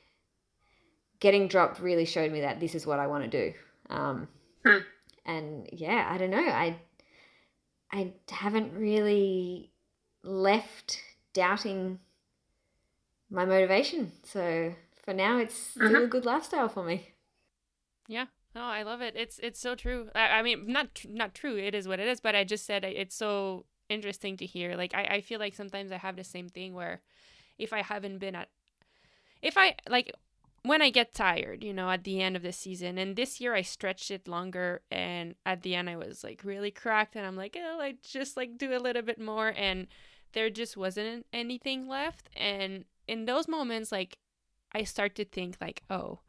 S1: getting dropped really showed me that this is what I want to do. Um
S3: Hmm.
S1: and yeah I don't know. I I haven't really left doubting my motivation. So for now, it's still
S3: Mhm.
S1: a good lifestyle for me.
S2: Yeah. No, I love it. It's it's so true. I, I mean, not tr- not true. It is what it is. But I just said it's so interesting to hear. Like I, I feel like sometimes I have the same thing where if I haven't been at, if I like when I get tired, you know, at the end of the season, and this year I stretched it longer, and at the end I was like really cracked, and I'm like, oh, I just like do a little bit more, and there just wasn't anything left, and in those moments, like I start to think like, oh,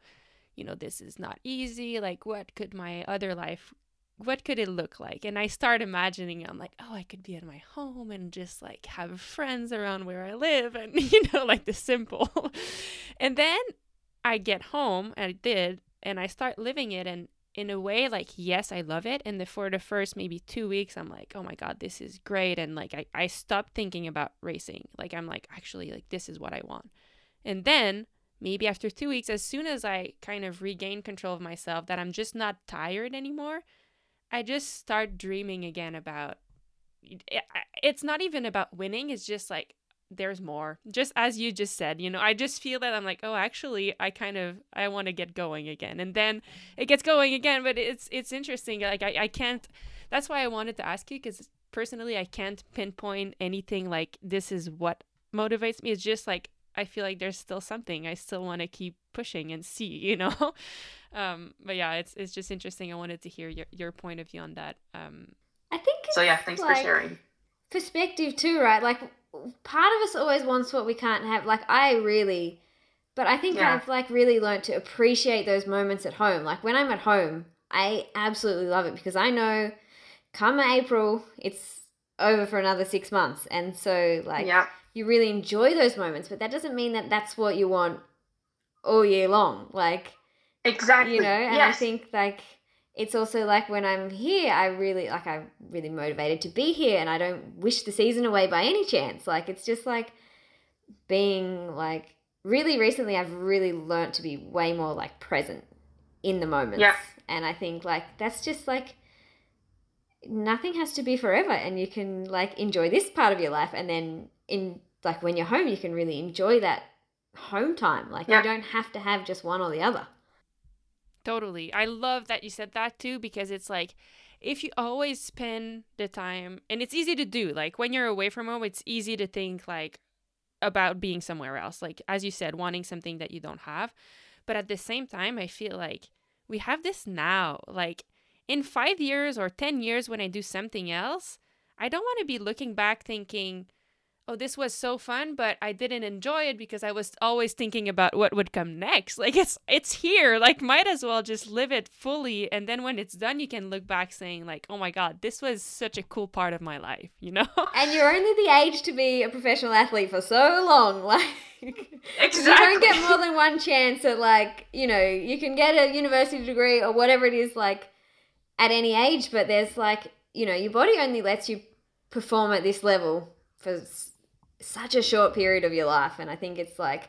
S2: you know, this is not easy. Like, what could my other life, what could it look like? And I start imagining, I'm like, oh, I could be at my home and just like have friends around where I live and, you know, like the simple. and then I get home, and I did, and I start living it. And in a way, like, yes, I love it. And the, for the first maybe two weeks, I'm like, oh my God, this is great. And like, I, I stopped thinking about racing. Like, I'm like, actually, like, this is what I want. And then maybe after two weeks, as soon as I kind of regain control of myself, that I'm just not tired anymore, I just start dreaming again about it's not even about winning, it's just like there's more. Just as you just said, you know, I just feel that I'm like, oh, actually, I kind of I want to get going again, and then it gets going again. But it's it's interesting. Like I I can't. That's why I wanted to ask you because personally, I can't pinpoint anything like this is what motivates me. It's just like I feel like there's still something I still want to keep pushing and see, you know. um, but yeah, it's it's just interesting. I wanted to hear your your point of view on that. Um,
S1: I think
S3: So yeah, thanks
S1: like,
S3: for sharing.
S1: perspective too, right? Like part of us always wants what we can't have. Like I really but I think
S3: Yeah.
S1: I've like really learned to appreciate those moments at home. Like when I'm at home, I absolutely love it because I know come April it's over for another 6 months. And so like
S3: yeah.
S1: you really enjoy those moments, but that doesn't mean that that's what you want all year long. Like
S3: Exactly.
S1: you know and i think like it's also like when i'm here i really like i'm really motivated to be here and i don't wish the season away by any chance like it's just like being like really recently i've really learnt to be way more like present in the moments
S3: Yeah.
S1: and i think like that's just like nothing has to be forever and you can like enjoy this part of your life and then in like when you're home you can really enjoy that home time like
S3: Yeah.
S1: you don't have to have just one or the other
S2: Totally. I love that you said that too because it's like if you always spend the time and it's easy to do like when you're away from home it's easy to think like about being somewhere else like as you said wanting something that you don't have but at the same time I feel like we have this now like in 5 years or 10 years when I do something else I don't want to be looking back thinking oh this was so fun but i didn't enjoy it because i was always thinking about what would come next. Like it's it's here. Like might as well just live it fully. And then when it's done you can look back saying like oh my god this was such a cool part of my life you know?
S1: And you're only the age to be a professional athlete for so long like
S3: Exactly.
S1: you don't get more than one chance at like you know you can get a university degree or whatever it is like at any age but there's like you know your body only lets you perform at this level for such a short period of your life and i think it's like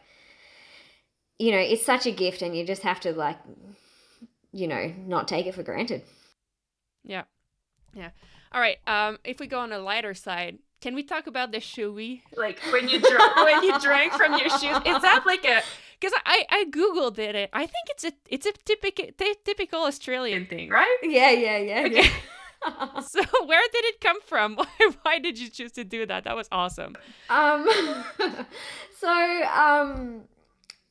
S1: you know it's such a gift and you just have to like you know not take it for granted
S2: yeah yeah all right um if we go on a lighter side can we talk about the shoey
S3: like when you dr- when you drank from your shoes. Is that like a
S2: because I, I googled it i think it's a it's a typical typical australian thing
S3: right?
S1: yeah yeah yeah,
S3: Okay.
S1: yeah.
S2: so where did it come from why, why did you choose to do that that was awesome
S1: Um, so um,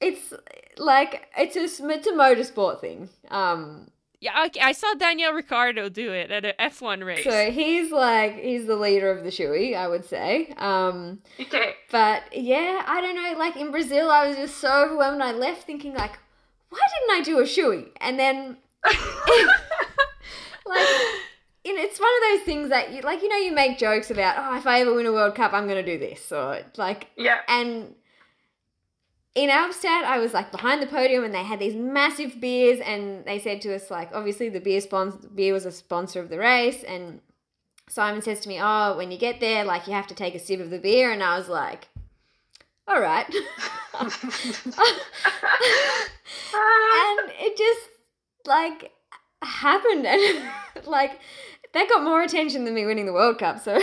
S1: it's like it's a it's a motorsport thing. Um,
S2: Yeah, okay, I saw Daniel Ricciardo do it at an F1 race.
S1: so he's like he's the leader of the shoey, I would say. Um,
S3: Okay.
S1: but yeah, I don't know. Like in Brazil, I was just so overwhelmed. I left thinking like, why didn't I do a shoey? And then like. You know, it's one of those things that you like. You know, you make jokes about, oh, if I ever win a World Cup, I'm gonna do this, or like
S3: yeah.
S1: and in Albstadt, I was like behind the podium, and they had these massive beers, and they said to us like, obviously the beer sponsor, beer was a sponsor of the race, and Simon says to me, "Oh, when you get there, like you have to take a sip of the beer," and I was like, "All right," and it just like happened, and like that got more attention than me winning the World Cup, so.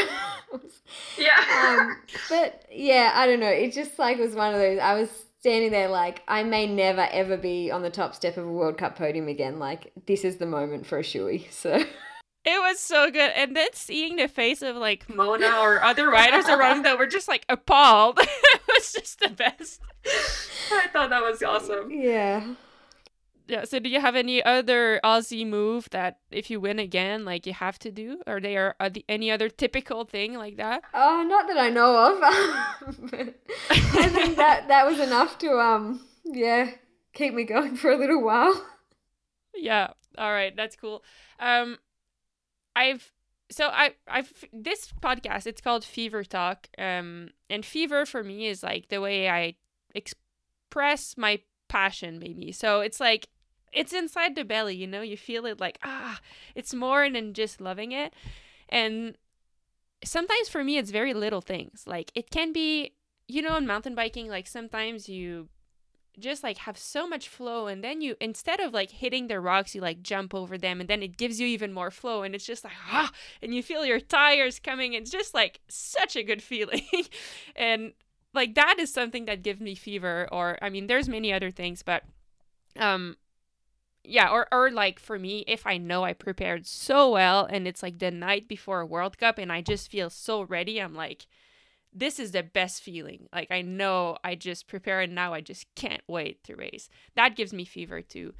S3: yeah.
S1: um, but yeah, I don't know. It just like was one of those. I was standing there like I may never ever be on the top step of a World Cup podium again. Like this is the moment for a shoey. So
S2: It was so good. And then seeing the face of like
S3: Mona
S2: or other riders around that were just like appalled. it was just the best.
S3: I thought that was awesome.
S1: yeah.
S2: Yeah. So do you have any other Aussie move that if you win again, like you have to do? Or they are, are the, any other typical thing like that?
S1: Oh, not that I know of. I think that that was enough to um yeah keep me going for a little while.
S2: Yeah. All right. That's cool. Um, I've so I I've this podcast. It's called Fever Talk. Um, and fever for me is like the way I express my passion, maybe. So it's like it's inside the belly. You know, you feel it like ah, it's more than just loving it, and sometimes for me it's very little things. Like it can be, you know, in mountain biking, like sometimes you just like have so much flow and then you instead of like hitting the rocks you like jump over them and then it gives you even more flow and it's just like ah and you feel your tires coming it's just like such a good feeling and like that is something that gives me fever or i mean there's many other things but um yeah or or like for me if i know i prepared so well and it's like the night before a world cup and i just feel so ready i'm like this is the best feeling. Like I know I just prepare and now I just can't wait to race. That gives me fever too.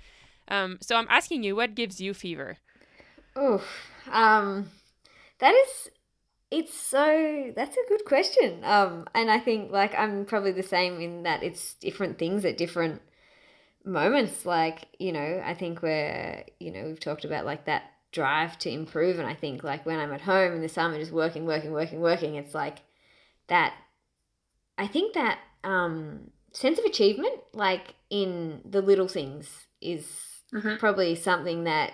S2: Um, so I'm asking you, what gives you fever?
S1: Oh, um, that is, it's so, that's a good question. Um, and I think like I'm probably the same in that it's different things at different moments. Like, you know, I think we're, you know, we've talked about like that drive to improve. And I think like when I'm at home in the summer, just working, working, working, working, it's like that, I think that, um, sense of achievement, like in the little things is
S3: Mhm.
S1: probably something that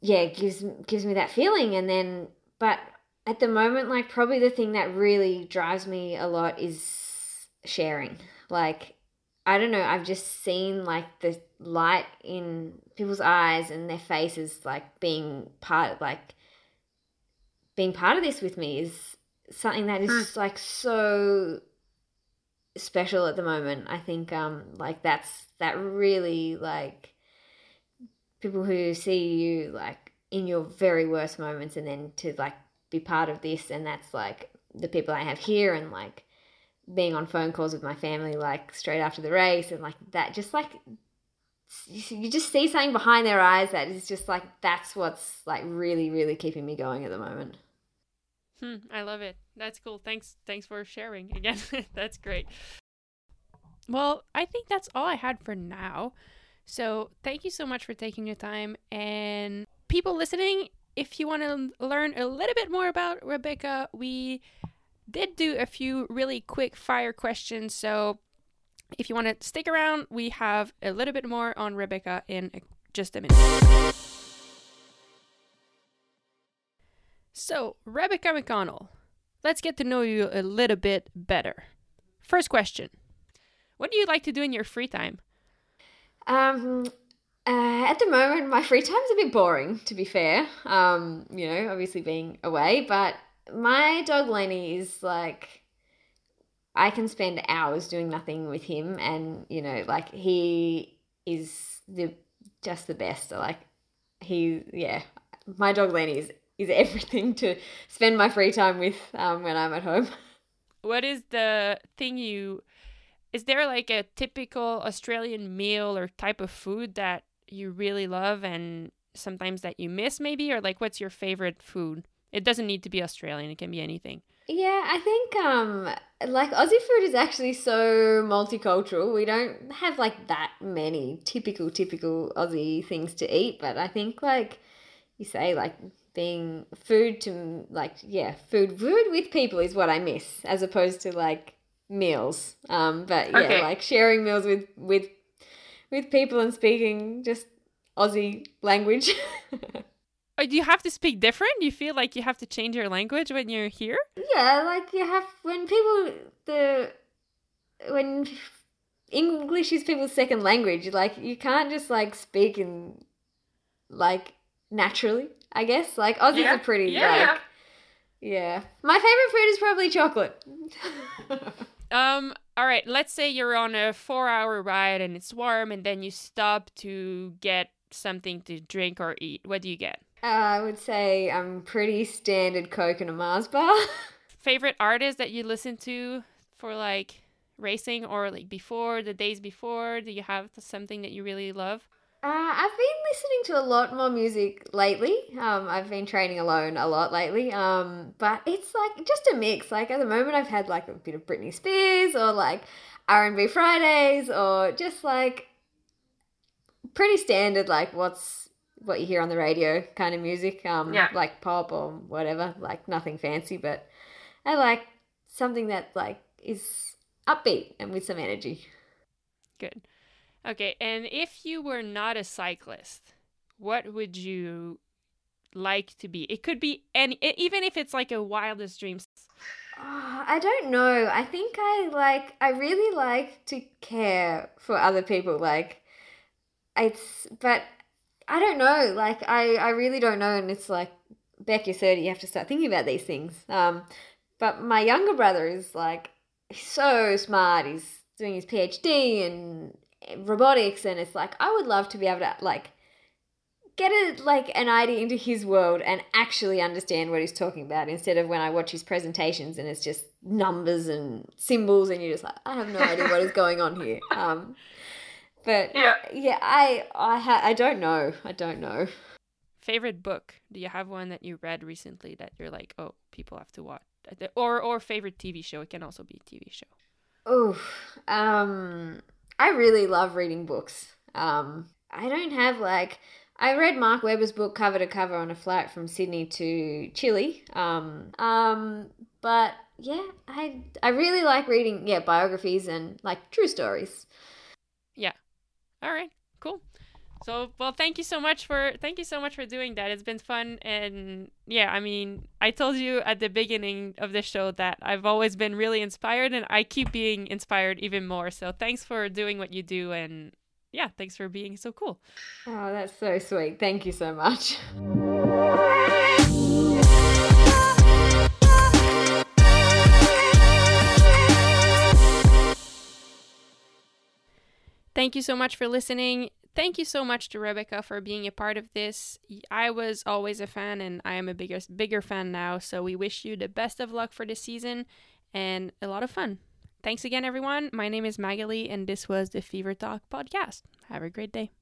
S1: yeah gives gives me that feeling and then but at the moment like probably the thing that really drives me a lot is sharing like i don't know i've just seen like the light in people's eyes and their faces like being part like being part of this with me is something that is like so special at the moment. I think um like that's that really like people who see you like in your very worst moments and then to like be part of this and that's like the people I have here and like being on phone calls with my family like straight after the race and like that just like you just see something behind their eyes that is just like that's what's like really really keeping me going at the moment
S2: Hmm, I love it. That's cool. Thanks thanks for sharing again. that's great. Well, I think that's all I had for now. So, thank you so much for taking your time and people listening, if you want to learn a little bit more about Rebecca, we did do a few really quick fire questions. So, if you want to stick around, we have a little bit more on Rebecca in just a minute. So, Rebecca McConnell, let's get to know you a little bit better. First question What do you like to do in your free time?
S1: Um, uh, at the moment, my free time's a bit boring, to be fair. Um, you know, obviously being away, but my dog Lenny is like, I can spend hours doing nothing with him, and you know, like he is the just the best. Like he, yeah, my dog Lenny is is everything to spend my free time with um, when I'm at home.
S2: What is the thing you. Is there like a typical Australian meal or type of food that you really love and sometimes that you miss, maybe? Or like, what's your favorite food? It doesn't need to be Australian, it can be anything.
S1: Yeah, I think um like Aussie food is actually so multicultural. We don't have like that many typical typical Aussie things to eat, but I think like you say like being food to like yeah, food food with people is what I miss as opposed to like meals. Um but yeah,
S3: Okay.
S1: like sharing meals with with with people and speaking just Aussie language.
S2: Oh, do you have to speak different? You feel like you have to change your language when you're here?
S1: Yeah, like you have when people the when English is people's second language, like you can't just like speak in like naturally. I guess like Aussies
S3: Yeah,
S1: are pretty
S3: yeah,
S1: like yeah. My favorite food is probably chocolate.
S2: Um, all right, let's say you're on a four hour ride and it's warm and then you stop to get something to drink or eat. What do you get?
S1: Uh, I would say I'm pretty standard Coke and a Mars bar.
S2: Favorite artist that you listen to for like racing or like before, the days before? Do you have something that you really love?
S1: Uh, I've been listening to a lot more music lately. Um, I've been training alone a lot lately. Um, but it's like just a mix. Like at the moment, I've had like a bit of Britney Spears or like R and B Fridays or just like pretty standard like what's what you hear on the radio kind of music. Um,
S3: Yeah.
S1: like pop or whatever. Like nothing fancy, but I like something that like is upbeat and with some energy.
S2: Good. Okay, and if you were not a cyclist, what would you like to be? It could be any, even if it's like a wildest dreams.
S1: Oh, I don't know. I think I like I really like to care for other people like it's but I don't know. Like I I really don't know and it's like Beck you're 30 you have to start thinking about these things. Um but my younger brother is like he's so smart. He's doing his PhD in robotics and it's like I would love to be able to like get a like an idea into his world and actually understand what he's talking about instead of when I watch his presentations and it's just numbers and symbols and you're just like I have no idea what is going on here. Um, but
S3: Yeah.
S1: yeah, I I ha- I don't know. I don't know.
S2: Favorite book? Do you have one that you read recently that you're like, oh, people have to watch? Or or favorite TV show? It can also be a TV show.
S1: Oh, um, I really love reading books. Um, I don't have like I read Mark Webber's book cover to cover on a flight from Sydney to Chile. Um, um, but yeah, I I really like reading yeah biographies and like true stories.
S2: All right, cool. So, well, thank you so much for thank you so much for doing that. It's been fun and yeah, I mean, I told you at the beginning of the show that I've always been really inspired and I keep being inspired even more. So, thanks for doing what you do and yeah, thanks for being so cool.
S1: Oh, that's so sweet. Thank you so much.
S2: Thank you so much for listening. Thank you so much to Rebecca for being a part of this. I was always a fan and I am a bigger bigger fan now, so we wish you the best of luck for this season and a lot of fun. Thanks again everyone. My name is Maghalie and this was the Fever Talk podcast. Have a great day.